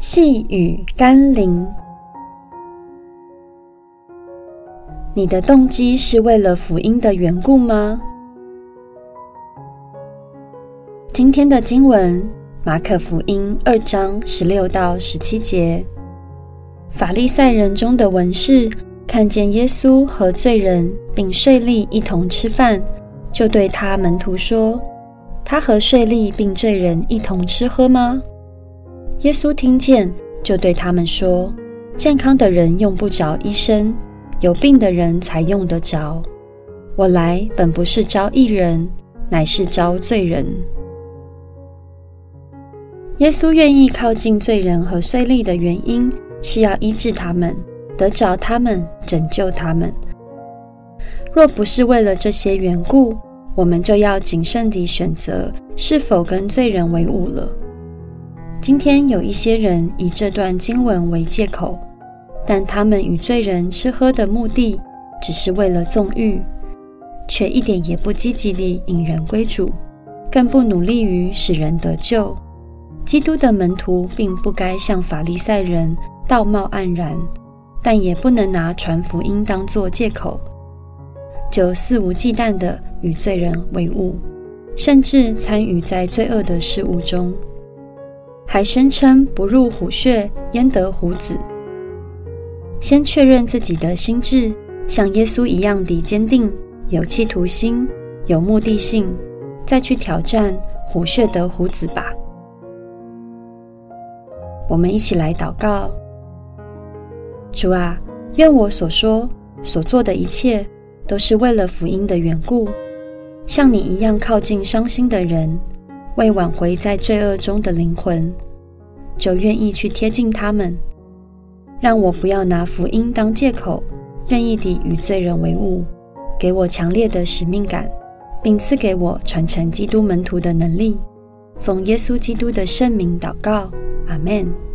细雨甘霖，你的动机是为了福音的缘故吗？今天的经文，马可福音二章十六到十七节，法利赛人中的文士看见耶稣和罪人并税吏一同吃饭，就对他门徒说：“他和税吏并罪人一同吃喝吗？”耶稣听见，就对他们说：“健康的人用不着医生，有病的人才用得着。我来本不是招义人，乃是招罪人。”耶稣愿意靠近罪人和税吏的原因，是要医治他们，得着他们，拯救他们。若不是为了这些缘故，我们就要谨慎地选择是否跟罪人为伍了。今天有一些人以这段经文为借口，但他们与罪人吃喝的目的，只是为了纵欲，却一点也不积极地引人归主，更不努力于使人得救。基督的门徒并不该像法利赛人道貌岸然，但也不能拿传福音当作借口，就肆无忌惮地与罪人为伍，甚至参与在罪恶的事物中。还宣称不入虎穴，焉得虎子。先确认自己的心志，像耶稣一样的坚定、有企图心、有目的性，再去挑战虎穴得虎子吧。我们一起来祷告：主啊，愿我所说、所做的一切，都是为了福音的缘故，像你一样靠近伤心的人。为挽回在罪恶中的灵魂，就愿意去贴近他们。让我不要拿福音当借口，任意地与罪人为伍。给我强烈的使命感，并赐给我传承基督门徒的能力。奉耶稣基督的圣名祷告，阿门。